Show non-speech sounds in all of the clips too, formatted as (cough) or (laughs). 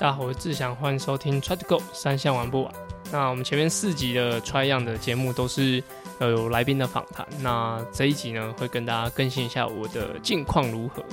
大家好，我是志祥，欢迎收听 Try to Go 三项玩不完。那我们前面四集的 Try 样的节目都是呃有来宾的访谈，那这一集呢会跟大家更新一下我的近况如何。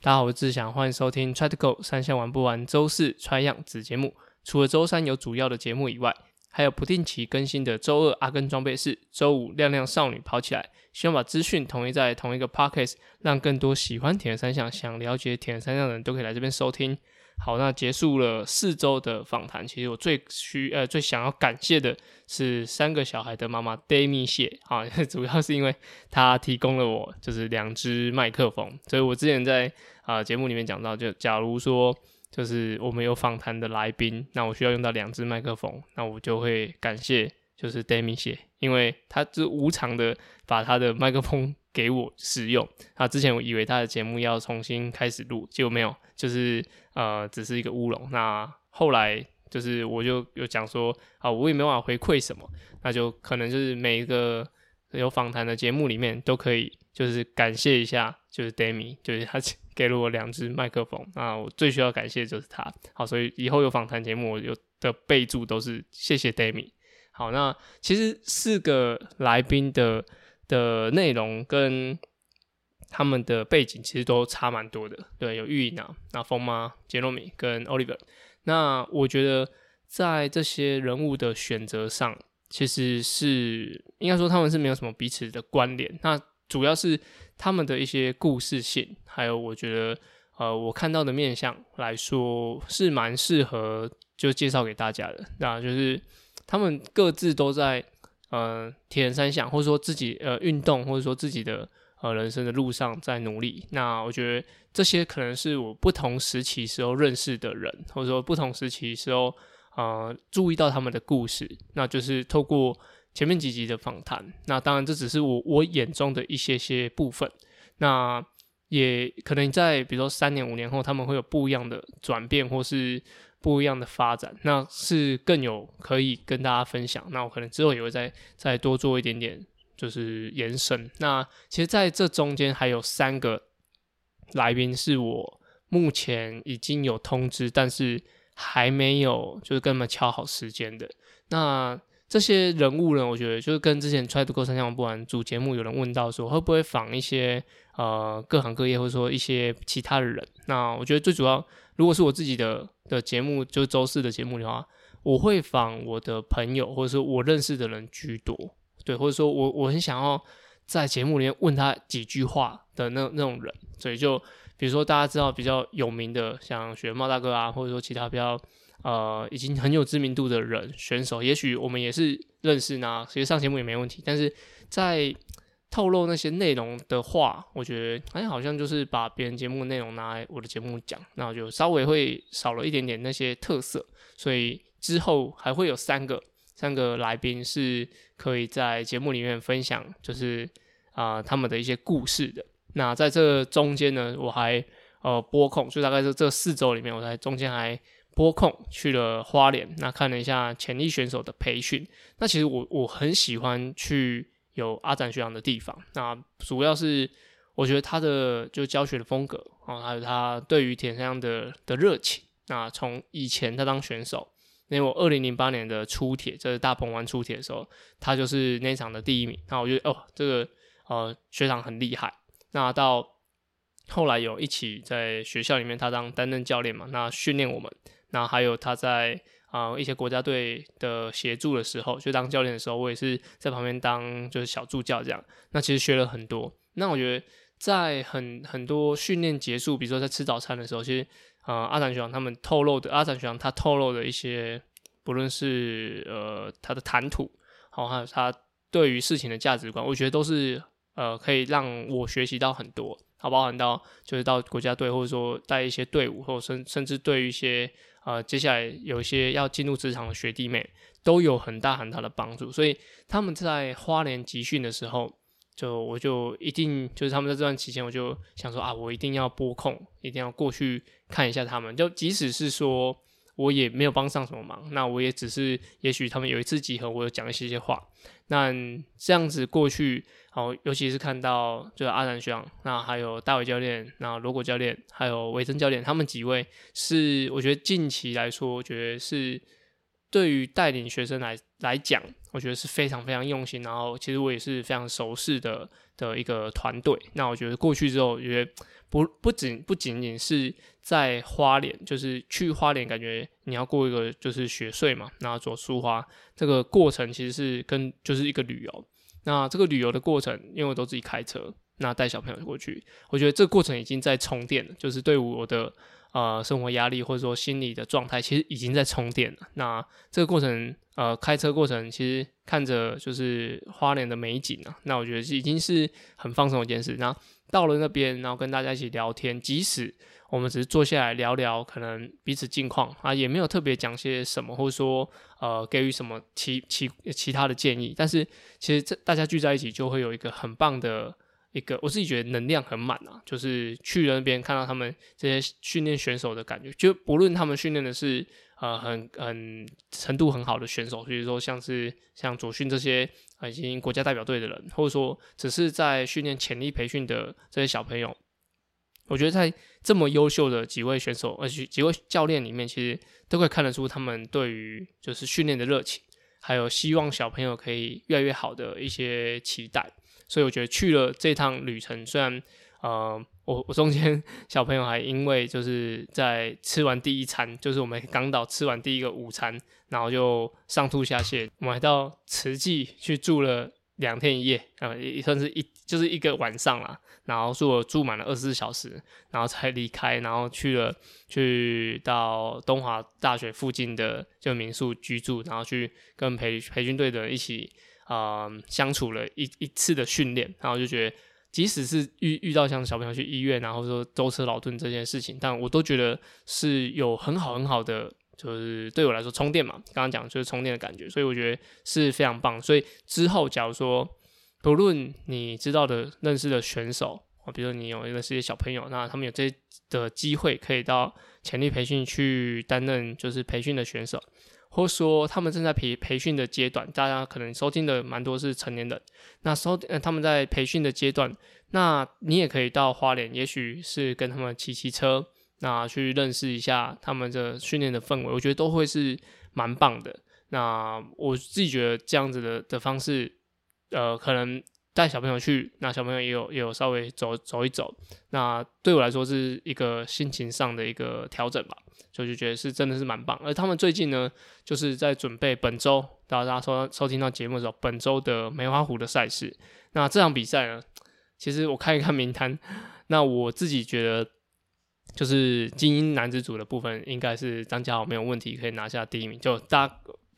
大家好，我是志祥，欢迎收听 Try to Go 三项玩不完周四 Try 样子节目。除了周三有主要的节目以外，还有不定期更新的周二阿根装备室，周五亮亮少女跑起来。希望把资讯统一在同一个 podcast，让更多喜欢铁人三项、想了解铁人三项的人都可以来这边收听。好，那结束了四周的访谈，其实我最需呃最想要感谢的是三个小孩的妈妈 Dami 谢啊，(laughs) 主要是因为她提供了我就是两只麦克风，所以我之前在啊节目里面讲到，就假如说。就是我们有访谈的来宾，那我需要用到两只麦克风，那我就会感谢就是 Demi 谢，因为他是无偿的把他的麦克风 (laughs) 给我使用。他之前我以为他的节目要重新开始录，结果没有，就是呃只是一个乌龙。那后来就是我就有讲说啊，我也没办法回馈什么，那就可能就是每一个有访谈的节目里面都可以就是感谢一下，就是 Demi，就是他。(laughs) 给了我两只麦克风，那我最需要感谢的就是他。好，所以以后有访谈节目，我有的备注都是谢谢 Demi。好，那其实四个来宾的的内容跟他们的背景其实都差蛮多的。对，有玉影啊，那风妈、杰洛米跟 Oliver。那我觉得在这些人物的选择上，其实是应该说他们是没有什么彼此的关联。那主要是。他们的一些故事性，还有我觉得，呃，我看到的面相来说是蛮适合就介绍给大家的。那就是他们各自都在呃铁人三项，或者说自己呃运动，或者说自己的呃人生的路上在努力。那我觉得这些可能是我不同时期时候认识的人，或者说不同时期时候呃注意到他们的故事。那就是透过。前面几集的访谈，那当然这只是我我眼中的一些些部分，那也可能在比如说三年五年后，他们会有不一样的转变或是不一样的发展，那是更有可以跟大家分享。那我可能之后也会再再多做一点点，就是延伸。那其实在这中间还有三个来宾是我目前已经有通知，但是还没有就是跟他们敲好时间的那。这些人物呢，我觉得就是跟之前《Try to Go 三项不完》主节目有人问到说，会不会访一些呃各行各业或者说一些其他的人？那我觉得最主要，如果是我自己的的节目，就是周四的节目的话，我会访我的朋友或者说我认识的人居多，对，或者说我我很想要在节目里面问他几句话的那那种人，所以就比如说大家知道比较有名的，像雪猫大哥啊，或者说其他比较。呃，已经很有知名度的人选手，也许我们也是认识呢，其实上节目也没问题。但是在透露那些内容的话，我觉得哎，好像就是把别人节目内容拿来我的节目讲，那我就稍微会少了一点点那些特色。所以之后还会有三个三个来宾是可以在节目里面分享，就是啊他们的一些故事的。那在这中间呢，我还呃播控，就大概是这四周里面，我在中间还。播控去了花莲，那看了一下潜力选手的培训。那其实我我很喜欢去有阿展学长的地方。那主要是我觉得他的就教学的风格啊，还有他对于田上的的热情。那从以前他当选手，因为我二零零八年的出铁，这是大鹏湾出铁的时候，他就是那场的第一名。那我觉得哦，这个呃学长很厉害。那到后来有一起在学校里面，他当担任教练嘛，那训练我们。那还有他在啊一些国家队的协助的时候，就当教练的时候，我也是在旁边当就是小助教这样。那其实学了很多。那我觉得在很很多训练结束，比如说在吃早餐的时候，其实啊阿展学长他们透露的，阿展学长他透露的一些，不论是呃他的谈吐，好还有他对于事情的价值观，我觉得都是呃可以让我学习到很多。好，包含到就是到国家队，或者说带一些队伍，或甚甚至对于一些。呃，接下来有一些要进入职场的学弟妹都有很大很大的帮助，所以他们在花莲集训的时候，就我就一定就是他们在这段期间，我就想说啊，我一定要拨控，一定要过去看一下他们。就即使是说我也没有帮上什么忙。那我也只是，也许他们有一次集合，我有讲一些些话。那这样子过去，好，尤其是看到就是阿南兄，那还有大伟教练，那罗果教练，还有维珍教练，他们几位是我觉得近期来说，我觉得是对于带领学生来来讲，我觉得是非常非常用心。然后其实我也是非常熟悉的的一个团队。那我觉得过去之后，觉得不不仅不仅仅是在花莲，就是去花莲，感觉你要过一个就是学税嘛，然后走书花这个过程，其实是跟就是一个旅游。那这个旅游的过程，因为我都自己开车，那带小朋友过去，我觉得这个过程已经在充电了，就是对我的呃生活压力或者说心理的状态，其实已经在充电了。那这个过程，呃，开车过程，其实看着就是花莲的美景啊，那我觉得已经是很放松一件事。那到了那边，然后跟大家一起聊天，即使我们只是坐下来聊聊，可能彼此近况啊，也没有特别讲些什么，或者说呃给予什么其其其他的建议。但是其实这大家聚在一起，就会有一个很棒的一个，我自己觉得能量很满啊。就是去了那边看到他们这些训练选手的感觉，就不论他们训练的是呃很很程度很好的选手，比如说像是像左训这些。已经国家代表队的人，或者说只是在训练潜力培训的这些小朋友，我觉得在这么优秀的几位选手，而且几位教练里面，其实都可以看得出他们对于就是训练的热情，还有希望小朋友可以越来越好的一些期待。所以我觉得去了这趟旅程，虽然呃。我我中间 (laughs) 小朋友还因为就是在吃完第一餐，就是我们刚到吃完第一个午餐，然后就上吐下泻，我们还到慈济去住了两天一夜，呃，也算是一就是一个晚上啦，然后住了住满了二十四小时，然后才离开，然后去了去到东华大学附近的就民宿居住，然后去跟培培训队的一起啊相处了一一次的训练，然后就觉得。即使是遇遇到像小朋友去医院，然后说舟车劳顿这件事情，但我都觉得是有很好很好的，就是对我来说充电嘛。刚刚讲就是充电的感觉，所以我觉得是非常棒。所以之后假如说不论你知道的认识的选手，啊，比如你有认识些小朋友，那他们有这的机会可以到潜力培训去担任就是培训的选手。或说他们正在培培训的阶段，大家可能收听的蛮多是成年人。那收呃他们在培训的阶段，那你也可以到花莲，也许是跟他们骑骑车，那去认识一下他们的训练的氛围，我觉得都会是蛮棒的。那我自己觉得这样子的的方式，呃，可能带小朋友去，那小朋友也有也有稍微走走一走，那对我来说是一个心情上的一个调整吧。所以就觉得是真的是蛮棒，而他们最近呢，就是在准备本周，大家收收听到节目的时候，本周的梅花湖的赛事。那这场比赛呢，其实我看一看名单，那我自己觉得，就是精英男子组的部分，应该是张家豪没有问题可以拿下第一名。就大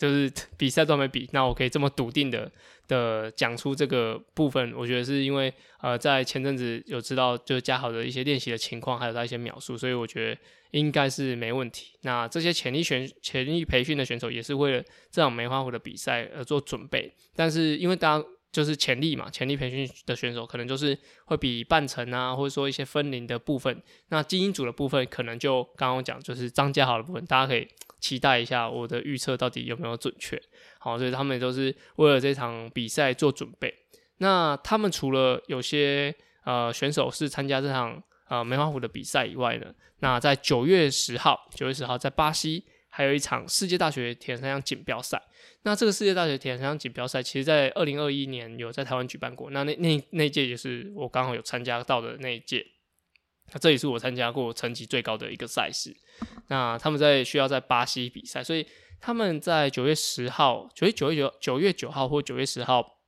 就是 (laughs) 比赛都没比，那我可以这么笃定的。的讲出这个部分，我觉得是因为呃，在前阵子有知道就是嘉豪的一些练习的情况，还有他一些描述，所以我觉得应该是没问题。那这些潜力选、潜力培训的选手也是为了这场梅花湖的比赛而做准备，但是因为大家就是潜力嘛，潜力培训的选手可能就是会比半程啊，或者说一些分龄的部分，那精英组的部分可能就刚刚讲就是张家豪的部分，大家可以期待一下我的预测到底有没有准确。好，所以他们都是为了这场比赛做准备。那他们除了有些呃选手是参加这场呃梅花湖的比赛以外呢，那在九月十号，九月十号在巴西还有一场世界大学铁人三项锦标赛。那这个世界大学铁人三项锦标赛，其实在二零二一年有在台湾举办过。那那那那届也是我刚好有参加到的那一届。那这也是我参加过成绩最高的一个赛事。那他们在需要在巴西比赛，所以。他们在九月十号、九月九月九九月九号或九月十号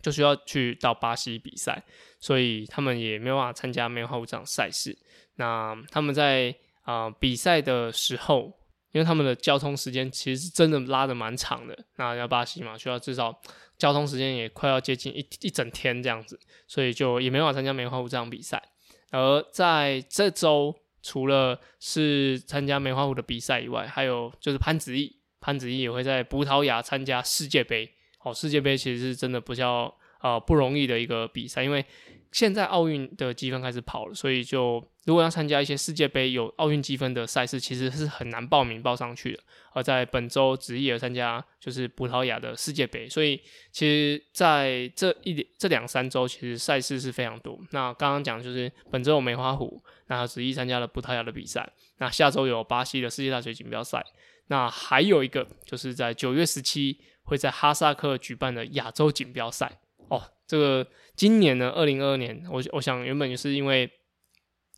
就需要去到巴西比赛，所以他们也没有办法参加梅花湖这场赛事。那他们在啊比赛的时候，因为他们的交通时间其实是真的拉的蛮长的，那要巴西嘛，需要至少交通时间也快要接近一一整天这样子，所以就也没办法参加梅花湖这场比赛。而在这周，除了是参加梅花湖的比赛以外，还有就是潘子毅。潘子毅也会在葡萄牙参加世界杯。哦，世界杯其实是真的不叫呃不容易的一个比赛，因为现在奥运的积分开始跑了，所以就如果要参加一些世界杯有奥运积分的赛事，其实是很难报名报上去的。而在本周执意而参加就是葡萄牙的世界杯，所以其实在这一这两三周，其实赛事是非常多。那刚刚讲就是本周有梅花湖，那执意参加了葡萄牙的比赛。那下周有巴西的世界大学锦标赛。那还有一个就是在九月十七会在哈萨克举办的亚洲锦标赛。哦，这个今年呢，二零二二年，我我想原本就是因为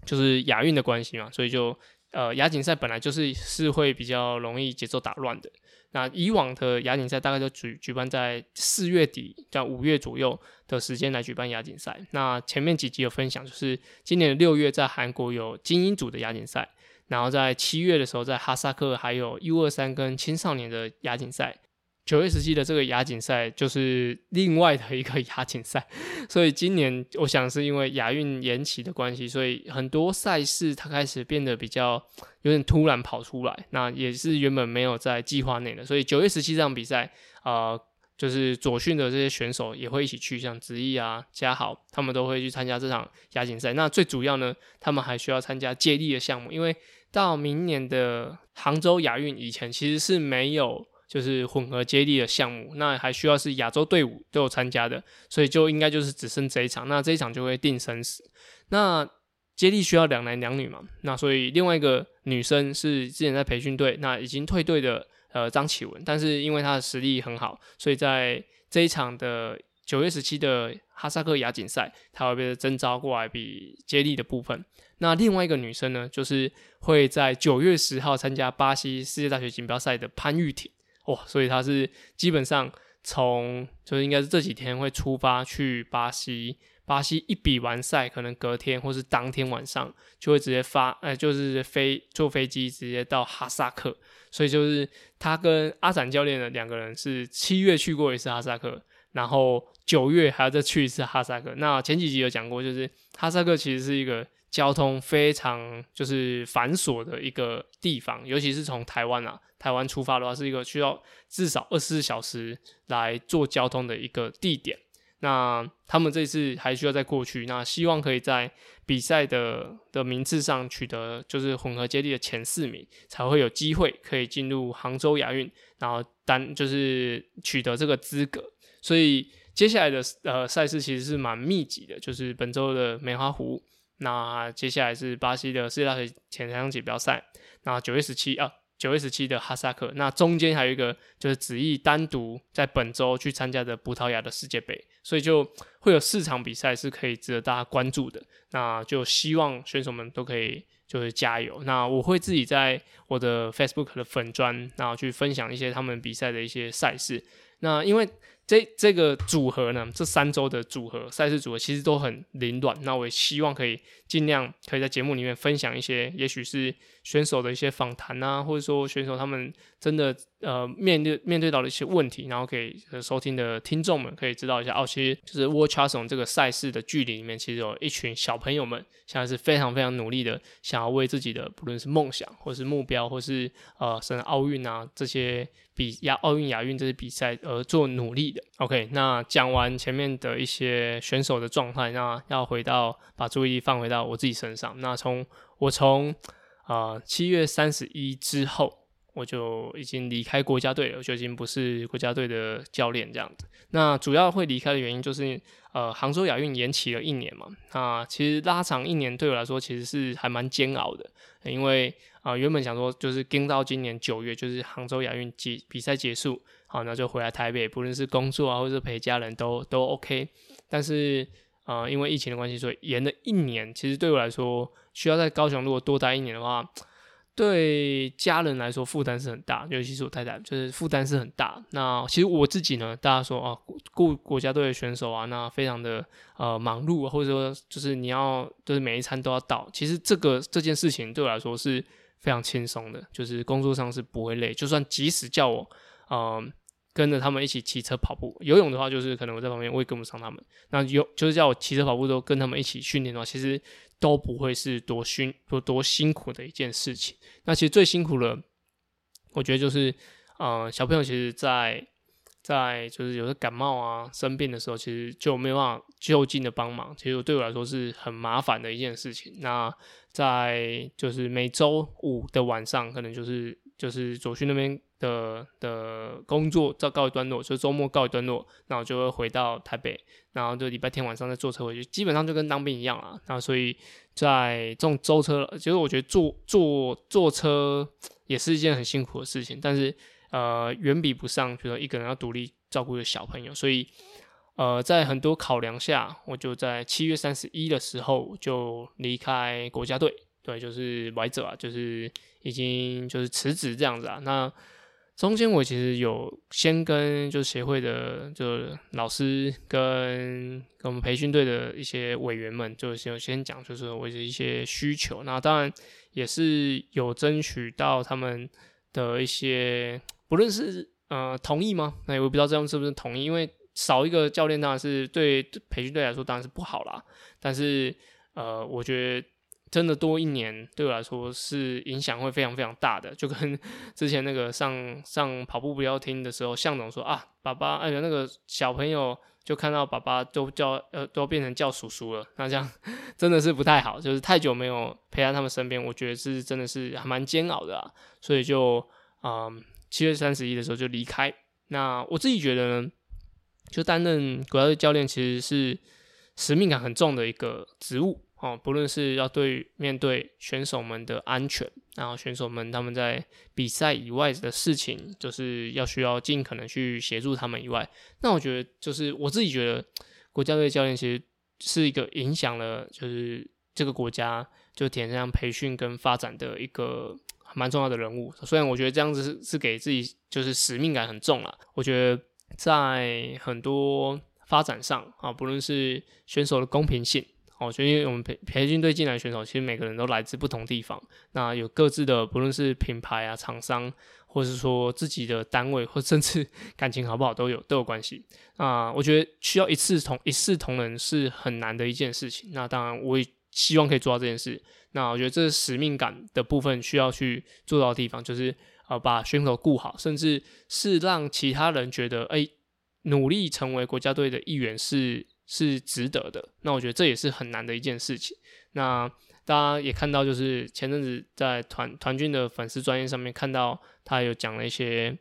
就是亚运的关系嘛，所以就。呃，亚锦赛本来就是是会比较容易节奏打乱的。那以往的亚锦赛大概就举举办在四月底到五月左右的时间来举办亚锦赛。那前面几集有分享，就是今年的六月在韩国有精英组的亚锦赛，然后在七月的时候在哈萨克还有 U 二三跟青少年的亚锦赛。九月十七的这个亚锦赛就是另外的一个亚锦赛，(laughs) 所以今年我想是因为亚运延期的关系，所以很多赛事它开始变得比较有点突然跑出来，那也是原本没有在计划内的。所以九月十七这场比赛，呃，就是左训的这些选手也会一起去，像子毅啊、嘉豪他们都会去参加这场亚锦赛。那最主要呢，他们还需要参加接力的项目，因为到明年的杭州亚运以前其实是没有。就是混合接力的项目，那还需要是亚洲队伍都有参加的，所以就应该就是只剩这一场，那这一场就会定生死。那接力需要两男两女嘛，那所以另外一个女生是之前在培训队，那已经退队的呃张启文，但是因为她的实力很好，所以在这一场的九月十七的哈萨克亚锦赛，她会被征召过来比接力的部分。那另外一个女生呢，就是会在九月十号参加巴西世界大学锦标赛的潘玉婷。哇，所以他是基本上从就是应该是这几天会出发去巴西，巴西一比完赛，可能隔天或是当天晚上就会直接发，呃，就是飞坐飞机直接到哈萨克。所以就是他跟阿展教练的两个人是七月去过一次哈萨克，然后九月还要再去一次哈萨克。那前几集有讲过，就是哈萨克其实是一个。交通非常就是繁琐的一个地方，尤其是从台湾啊，台湾出发的话，是一个需要至少二十四小时来做交通的一个地点。那他们这次还需要再过去，那希望可以在比赛的的名次上取得就是混合接力的前四名，才会有机会可以进入杭州亚运，然后单就是取得这个资格。所以接下来的呃赛事其实是蛮密集的，就是本周的梅花湖。那接下来是巴西的世界大学前三锦标赛，那九月十七啊，九月十七的哈萨克，那中间还有一个就是旨意单独在本周去参加的葡萄牙的世界杯，所以就会有四场比赛是可以值得大家关注的。那就希望选手们都可以就是加油。那我会自己在我的 Facebook 的粉砖，然后去分享一些他们比赛的一些赛事。那因为这这个组合呢，这三周的组合赛事组合其实都很凌乱。那我也希望可以尽量可以在节目里面分享一些，也许是选手的一些访谈啊，或者说选手他们真的呃面对面对到的一些问题，然后给收听的听众们可以知道一下哦，其实就是 World c h a s o n 这个赛事的距离里面，其实有一群小朋友们现在是非常非常努力的，想要为自己的不论是梦想，或是目标，或是呃甚至奥运啊这些。比亚奥运、亚运这些比赛而做努力的。OK，那讲完前面的一些选手的状态，那要回到把注意力放回到我自己身上。那从我从啊七月三十一之后，我就已经离开国家队了，就已经不是国家队的教练这样子。那主要会离开的原因就是呃杭州亚运延期了一年嘛。那其实拉长一年对我来说其实是还蛮煎熬的，因为。啊，原本想说就是跟到今年九月，就是杭州亚运结比赛结束，好，那就回来台北，不论是工作啊，或是陪家人都都 OK。但是，呃，因为疫情的关系，所以延了一年。其实对我来说，需要在高雄如果多待一年的话，对家人来说负担是很大，尤其是我太太，就是负担是很大。那其实我自己呢，大家说啊，顾国家队的选手啊，那非常的呃忙碌，或者说就是你要就是每一餐都要到。其实这个这件事情对我来说是。非常轻松的，就是工作上是不会累。就算即使叫我，嗯，跟着他们一起骑车跑步、游泳的话，就是可能我在旁边我也跟不上他们。那有就是叫我骑车跑步都跟他们一起训练的话，其实都不会是多辛多多辛苦的一件事情。那其实最辛苦的，我觉得就是，呃，小朋友其实，在在就是有时感冒啊、生病的时候，其实就没有办法就近的帮忙。其实对我来说是很麻烦的一件事情。那在就是每周五的晚上，可能就是就是左训那边的的工作到告一段落，就周末告一段落，然后就会回到台北，然后就礼拜天晚上再坐车回去，基本上就跟当兵一样啊。然后所以在这种舟车，其实我觉得坐坐坐车也是一件很辛苦的事情，但是呃远比不上，比如说一个人要独立照顾一个小朋友，所以。呃，在很多考量下，我就在七月三十一的时候就离开国家队，对，就是外者啊，就是已经就是辞职这样子啊。那中间我其实有先跟就协会的就老师跟跟我们培训队的一些委员们，就先先讲，就是我的一些需求。那当然也是有争取到他们的一些，不论是呃同意吗？那我不知道这样是不是同意，因为。少一个教练当然是对培训队来说当然是不好啦，但是呃，我觉得真的多一年对我来说是影响会非常非常大的，就跟 (laughs) 之前那个上上跑步不要听的时候，向总说啊，爸爸，哎呀，那个小朋友就看到爸爸都叫呃都变成叫叔叔了，那这样 (laughs) 真的是不太好，就是太久没有陪在他们身边，我觉得是真的是还蛮煎熬的啊，所以就嗯七月三十一的时候就离开，那我自己觉得呢。就担任国家队教练，其实是使命感很重的一个职务哦。不论是要对面对选手们的安全，然后选手们他们在比赛以外的事情，就是要需要尽可能去协助他们以外，那我觉得就是我自己觉得，国家队教练其实是一个影响了就是这个国家就田上培训跟发展的一个蛮重要的人物。虽然我觉得这样子是是给自己就是使命感很重了，我觉得。在很多发展上啊，不论是选手的公平性，哦，就因为我们培培训队进来选手，其实每个人都来自不同地方，那有各自的，不论是品牌啊、厂商，或是说自己的单位，或甚至 (laughs) 感情好不好都有都有关系啊。我觉得需要一视同一视同仁是很难的一件事情。那当然，我也希望可以做到这件事。那我觉得这是使命感的部分需要去做到的地方，就是。呃，把选手顾好，甚至是让其他人觉得，哎，努力成为国家队的一员是是值得的。那我觉得这也是很难的一件事情。那大家也看到，就是前阵子在团团军的粉丝专业上面看到，他有讲了一些，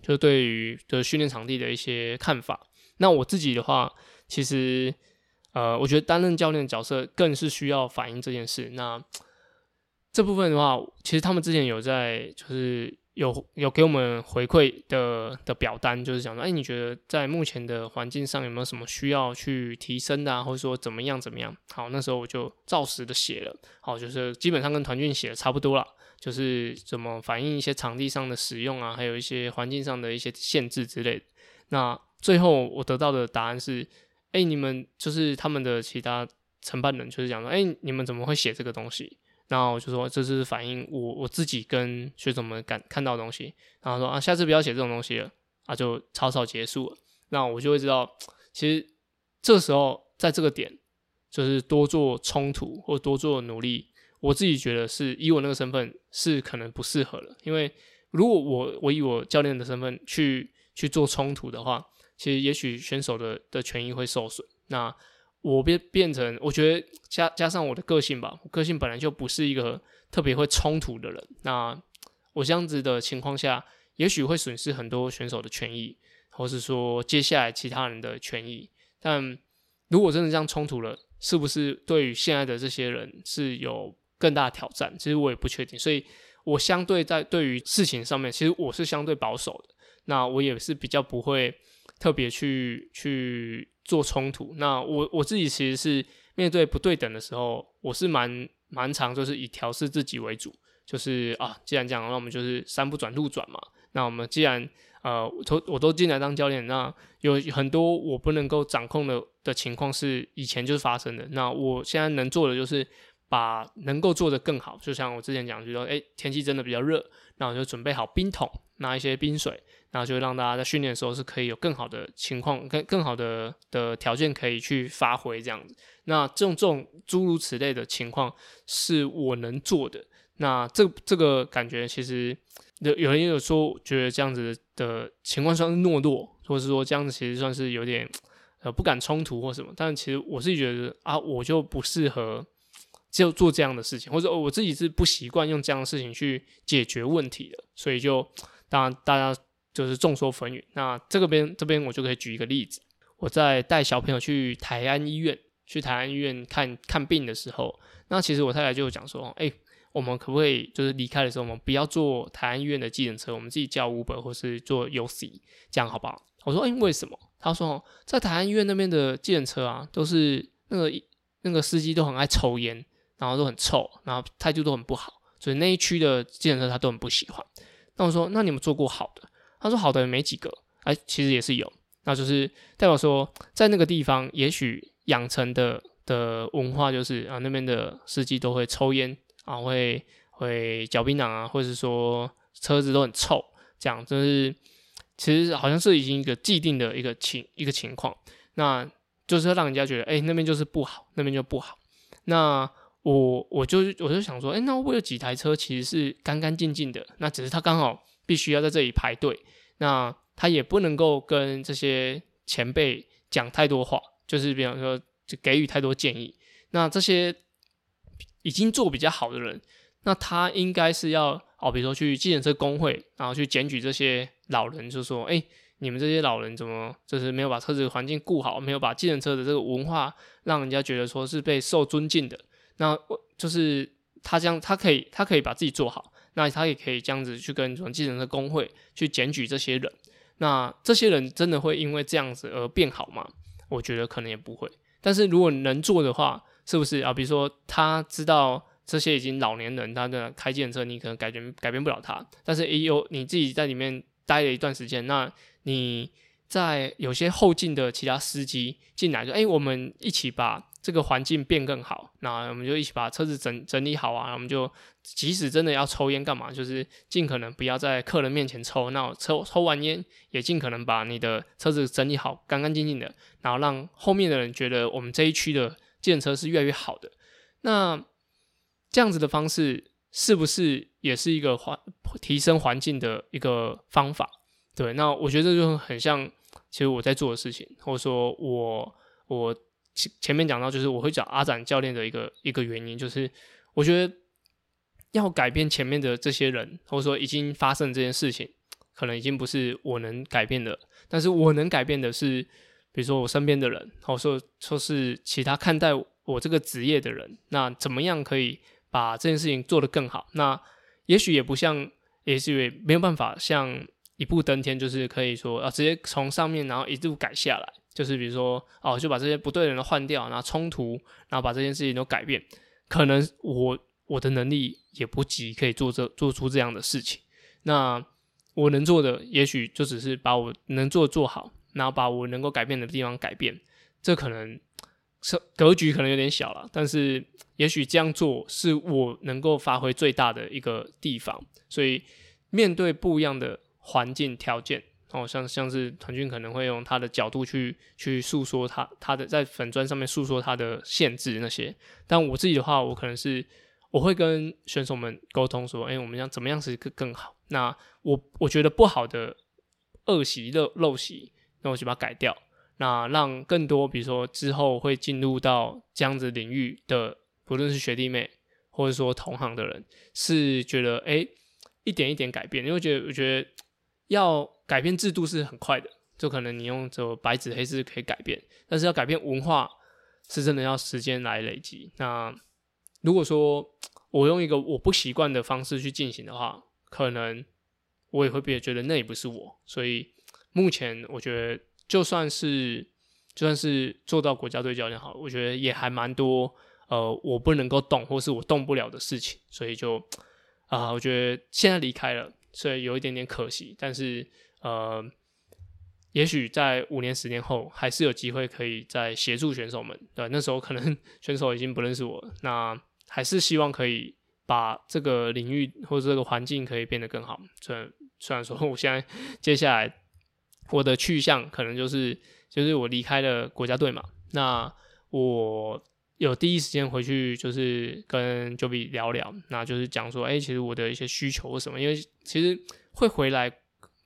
就对于的训练场地的一些看法。那我自己的话，其实，呃，我觉得担任教练角色更是需要反映这件事。那这部分的话，其实他们之前有在，就是有有给我们回馈的的表单，就是讲说，哎，你觉得在目前的环境上有没有什么需要去提升的啊，或者说怎么样怎么样？好，那时候我就照实的写了，好，就是基本上跟团俊写的差不多了，就是怎么反映一些场地上的使用啊，还有一些环境上的一些限制之类的。那最后我得到的答案是，哎，你们就是他们的其他承办人，就是讲说，哎，你们怎么会写这个东西？然后我就说这是反映我我自己跟学生们感看到的东西，然后说啊下次不要写这种东西了，啊就草草结束了。那我就会知道，其实这时候在这个点，就是多做冲突或多做努力，我自己觉得是以我那个身份是可能不适合了。因为如果我我以我教练的身份去去做冲突的话，其实也许选手的的权益会受损。那我变变成，我觉得加加上我的个性吧，我个性本来就不是一个特别会冲突的人。那我这样子的情况下，也许会损失很多选手的权益，或是说接下来其他人的权益。但如果真的这样冲突了，是不是对于现在的这些人是有更大挑战？其实我也不确定。所以我相对在对于事情上面，其实我是相对保守的。那我也是比较不会特别去去。做冲突，那我我自己其实是面对不对等的时候，我是蛮蛮常就是以调试自己为主，就是啊，既然这样，那我们就是山不转路转嘛。那我们既然呃，都我都进来当教练，那有很多我不能够掌控的的情况是以前就是发生的。那我现在能做的就是把能够做的更好，就像我之前讲，就说哎，天气真的比较热，那我就准备好冰桶，拿一些冰水。然后就让大家在训练的时候是可以有更好的情况、更更好的的条件可以去发挥这样子。那这种这种诸如此类的情况是我能做的。那这这个感觉其实有有人也有说觉得这样子的情况算是懦弱，或者是说这样子其实算是有点呃不敢冲突或什么。但其实我是觉得啊，我就不适合就做这样的事情，或者哦我自己是不习惯用这样的事情去解决问题的，所以就当然大家就是众说纷纭。那这个边这边我就可以举一个例子，我在带小朋友去台安医院去台安医院看看病的时候，那其实我太太就讲说，哎，我们可不可以就是离开的时候，我们不要坐台安医院的计程车，我们自己叫 Uber 或是坐 UC，这样好不好？我说，哎，为什么？他说，在台安医院那边的计程车啊，都是那个那个司机都很爱抽烟。然后都很臭，然后态度都很不好，所以那一区的计程车他都很不喜欢。那我说，那你们做过好的？他说好的没几个，哎，其实也是有，那就是代表说，在那个地方，也许养成的的文化就是啊，那边的司机都会抽烟啊，会会嚼槟榔啊，或者是说车子都很臭，这样就是其实好像是已经一个既定的一个情一个情况，那就是让人家觉得，哎，那边就是不好，那边就不好，那。我我就我就想说，哎，那会有几台车其实是干干净净的，那只是他刚好必须要在这里排队，那他也不能够跟这些前辈讲太多话，就是比方说就给予太多建议。那这些已经做比较好的人，那他应该是要哦，比如说去计程车工会，然后去检举这些老人，就说，哎，你们这些老人怎么就是没有把车子环境顾好，没有把计程车的这个文化让人家觉得说是被受尊敬的。那我就是他这样，他可以，他可以把自己做好，那他也可以这样子去跟什么计程车工会去检举这些人。那这些人真的会因为这样子而变好吗？我觉得可能也不会。但是如果能做的话，是不是啊？比如说他知道这些已经老年人，他的开计程车，你可能改变改变不了他。但是也有你自己在里面待了一段时间，那你在有些后进的其他司机进来，就哎，我们一起把。这个环境变更好，那我们就一起把车子整整理好啊。我们就即使真的要抽烟干嘛，就是尽可能不要在客人面前抽。那抽抽完烟，也尽可能把你的车子整理好，干干净净的，然后让后面的人觉得我们这一区的建车是越来越好的。那这样子的方式是不是也是一个环提升环境的一个方法？对，那我觉得这就很像，其实我在做的事情，或者说我我。前前面讲到，就是我会找阿展教练的一个一个原因，就是我觉得要改变前面的这些人，或者说已经发生这件事情，可能已经不是我能改变的，但是我能改变的是，比如说我身边的人，或者说说是其他看待我这个职业的人，那怎么样可以把这件事情做得更好？那也许也不像，也许没有办法像一步登天，就是可以说啊，直接从上面然后一路改下来。就是比如说，哦，就把这些不对的人换掉，然后冲突，然后把这件事情都改变。可能我我的能力也不及可以做这做出这样的事情。那我能做的，也许就只是把我能做做好，然后把我能够改变的地方改变。这可能是格局可能有点小了，但是也许这样做是我能够发挥最大的一个地方。所以面对不一样的环境条件。哦，像像是团军可能会用他的角度去去诉说他他的在粉砖上面诉说他的限制那些，但我自己的话，我可能是我会跟选手们沟通说，哎，我们要怎么样是更更好？那我我觉得不好的恶习漏陋习，那我就把它改掉，那让更多比如说之后会进入到这样子领域的，不论是学弟妹或者说同行的人，是觉得哎一点一点改变，因为觉得我觉得要。改变制度是很快的，就可能你用这白纸黑字可以改变，但是要改变文化是真的要时间来累积。那如果说我用一个我不习惯的方式去进行的话，可能我也会别觉得那也不是我。所以目前我觉得，就算是就算是做到国家队教练好，我觉得也还蛮多呃我不能够动或是我动不了的事情。所以就啊，我觉得现在离开了，所以有一点点可惜，但是。呃，也许在五年、十年后，还是有机会可以再协助选手们。对，那时候可能 (laughs) 选手已经不认识我，那还是希望可以把这个领域或者这个环境可以变得更好。虽然虽然说，我现在接下来我的去向可能就是就是我离开了国家队嘛，那我有第一时间回去就是跟 Joey 聊聊，那就是讲说，哎，其实我的一些需求什么？因为其实会回来。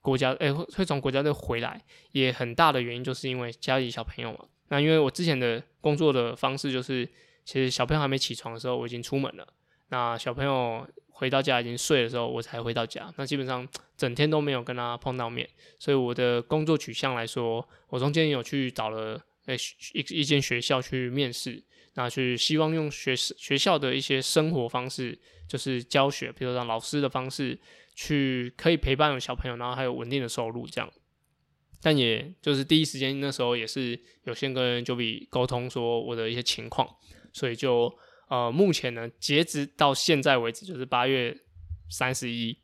国家诶会会从国家队回来，也很大的原因就是因为家里小朋友嘛。那因为我之前的工作的方式就是其实小朋友还没起床的时候，我已经出门了。那小朋友回到家已经睡的时候，我才回到家。那基本上整天都没有跟他碰到面。所以我的工作取向来说，我中间有去找了诶一一间学校去面试，那去希望用学学校的一些生活方式，就是教学，比如让老师的方式去可以陪伴小朋友，然后还有稳定的收入这样。但也就是第一时间那时候也是有先跟 Joey 沟通说我的一些情况，所以就呃目前呢截止到现在为止就是八月三十一，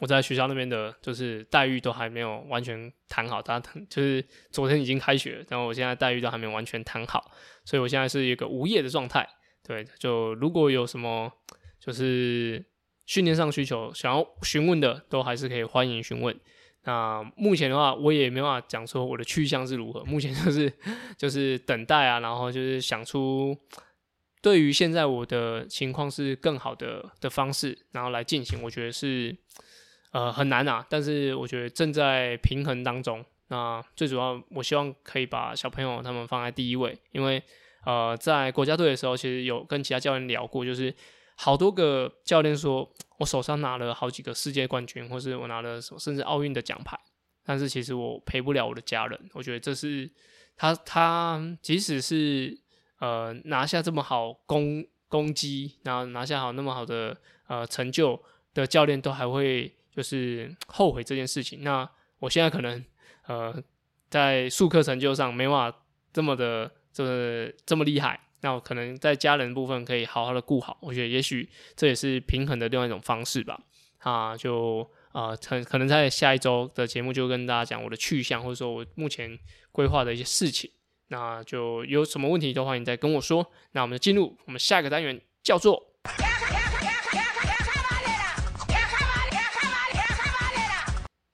我在学校那边的就是待遇都还没有完全谈好，他就是昨天已经开学，然后我现在待遇都还没有完全谈好，所以我现在是一个无业的状态。对，就如果有什么就是训练上需求想要询问的，都还是可以欢迎询问。那目前的话，我也没办法讲说我的去向是如何。目前就是就是等待啊，然 (laughs) 后就是想出对于现在我的情况是更好的的方式，然后来进行。我觉得是呃很难啊，但是我觉得正在平衡当中。那最主要，我希望可以把小朋友他们放在第一位，因为呃在国家队的时候，其实有跟其他教练聊过，就是好多个教练说。我手上拿了好几个世界冠军，或是我拿了什么，甚至奥运的奖牌，但是其实我陪不了我的家人。我觉得这是他他即使是呃拿下这么好攻攻击，然后拿下好那么好的呃成就的教练，都还会就是后悔这件事情。那我现在可能呃在术科成就上没办法这么的这这么厉害。那我可能在家人部分可以好好的顾好，我觉得也许这也是平衡的另外一种方式吧。啊，就啊，可可能在下一周的节目就跟大家讲我的去向，或者说我目前规划的一些事情。那就有什么问题都欢迎再跟我说。那我们就进入我们下一个单元，叫做。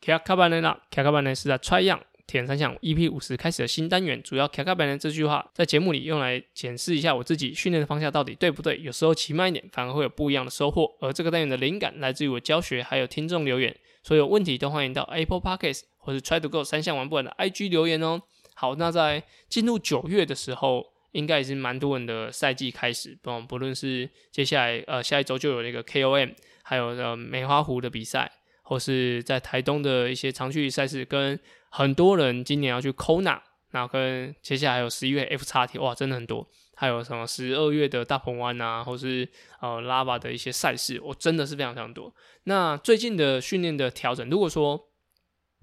卡卡班内啦，卡卡班内是在 try 样。铁人三项 EP 五十开始的新单元，主要卡卡本人这句话在节目里用来检视一下我自己训练的方向到底对不对。有时候骑慢一点，反而会有不一样的收获。而这个单元的灵感来自于我教学，还有听众留言。所有问题都欢迎到 Apple Podcast 或是 Try to Go 三项玩不完的 IG 留言哦。好，那在进入九月的时候，应该已经蛮多人的赛季开始，不不论是接下来呃下一周就有那个 KOM，还有呃梅花湖的比赛，或是在台东的一些长距离赛事跟。很多人今年要去 Kona，然后跟接下来还有十一月 F 叉 T，哇，真的很多。还有什么十二月的大鹏湾啊，或是呃拉巴的一些赛事，我真的是非常非常多。那最近的训练的调整，如果说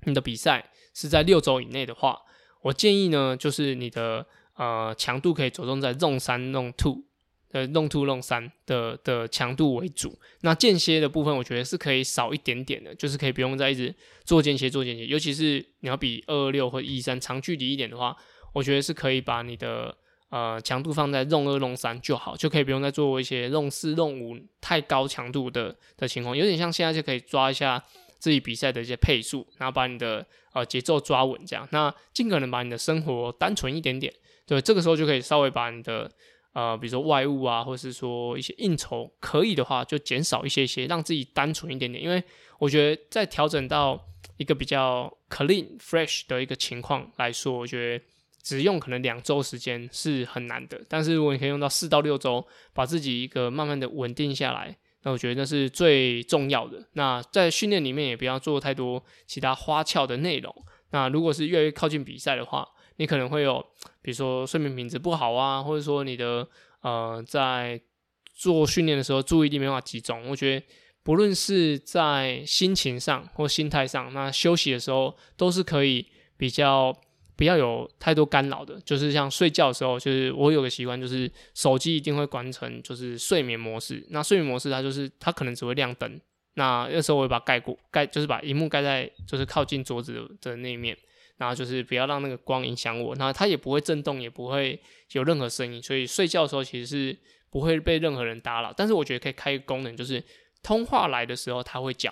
你的比赛是在六周以内的话，我建议呢，就是你的呃强度可以着重在 Zone 三、Zone Two。呃，弄 two 弄三的的强度为主，那间歇的部分我觉得是可以少一点点的，就是可以不用再一直做间歇做间歇，尤其是你要比二六或一三长距离一点的话，我觉得是可以把你的呃强度放在弄二弄三就好，就可以不用再做一些弄四弄五太高强度的的情况，有点像现在就可以抓一下自己比赛的一些配速，然后把你的呃节奏抓稳这样，那尽可能把你的生活单纯一点点，对，这个时候就可以稍微把你的。呃，比如说外物啊，或是说一些应酬，可以的话就减少一些些，让自己单纯一点点。因为我觉得在调整到一个比较 clean fresh 的一个情况来说，我觉得只用可能两周时间是很难的。但是如果你可以用到四到六周，把自己一个慢慢的稳定下来，那我觉得那是最重要的。那在训练里面也不要做太多其他花俏的内容。那如果是越来越靠近比赛的话，你可能会有，比如说睡眠品质不好啊，或者说你的呃在做训练的时候注意力没法集中。我觉得不论是在心情上或心态上，那休息的时候都是可以比较不要有太多干扰的。就是像睡觉的时候，就是我有个习惯，就是手机一定会关成就是睡眠模式。那睡眠模式它就是它可能只会亮灯，那那时候我会把盖过盖，就是把荧幕盖在就是靠近桌子的那一面。然后就是不要让那个光影响我，那它也不会震动，也不会有任何声音，所以睡觉的时候其实是不会被任何人打扰。但是我觉得可以开一个功能，就是通话来的时候它会叫，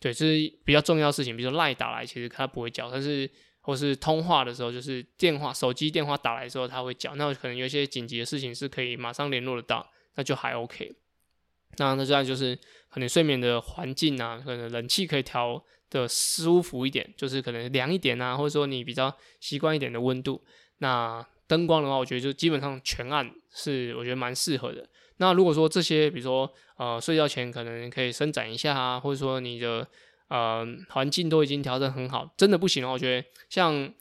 对，这是比较重要事情。比如说赖打来，其实它不会叫，但是或是通话的时候，就是电话、手机电话打来的时候它会叫。那可能有一些紧急的事情是可以马上联络得到，那就还 OK。那那这样就是可能睡眠的环境啊，可能冷气可以调。的舒服一点，就是可能凉一点啊，或者说你比较习惯一点的温度，那灯光的话，我觉得就基本上全暗是我觉得蛮适合的。那如果说这些，比如说呃睡觉前可能可以伸展一下啊，或者说你的呃环境都已经调整很好，真的不行的话，我觉得像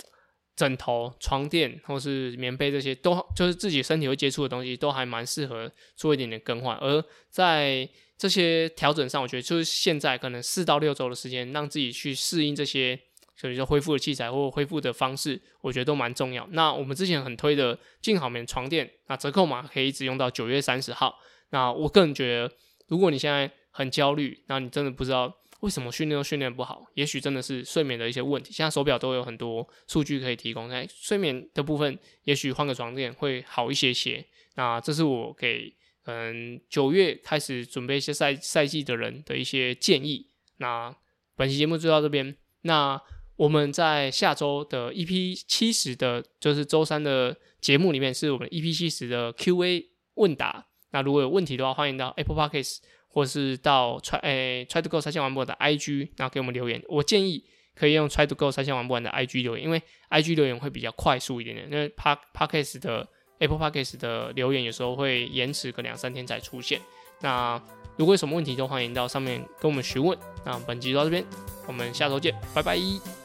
枕头、床垫或是棉被这些，都就是自己身体会接触的东西，都还蛮适合做一点点更换。而在这些调整上，我觉得就是现在可能四到六周的时间，让自己去适应这些。所以说恢复的器材或恢复的方式，我觉得都蛮重要。那我们之前很推的静好眠床垫，那折扣码可以一直用到九月三十号。那我个人觉得，如果你现在很焦虑，那你真的不知道为什么训练都训练不好，也许真的是睡眠的一些问题。现在手表都有很多数据可以提供，在睡眠的部分，也许换个床垫会好一些些。那这是我给嗯九月开始准备一些赛赛季的人的一些建议。那本期节目就到这边，那。我们在下周的 EP 七十的，就是周三的节目里面，是我们 EP 七十的 Q&A 问答。那如果有问题的话，欢迎到 Apple Podcasts 或是到 Try 诶 Try to Go 三千万不完的 IG，然后给我们留言。我建议可以用 Try to Go 三千万不完的 IG 留言，因为 IG 留言会比较快速一点点。因为 Pod Podcasts 的 Apple Podcast 的留言有时候会延迟个两三天才出现。那如果有什么问题，都欢迎到上面跟我们询问。那本集到这边，我们下周见，拜拜。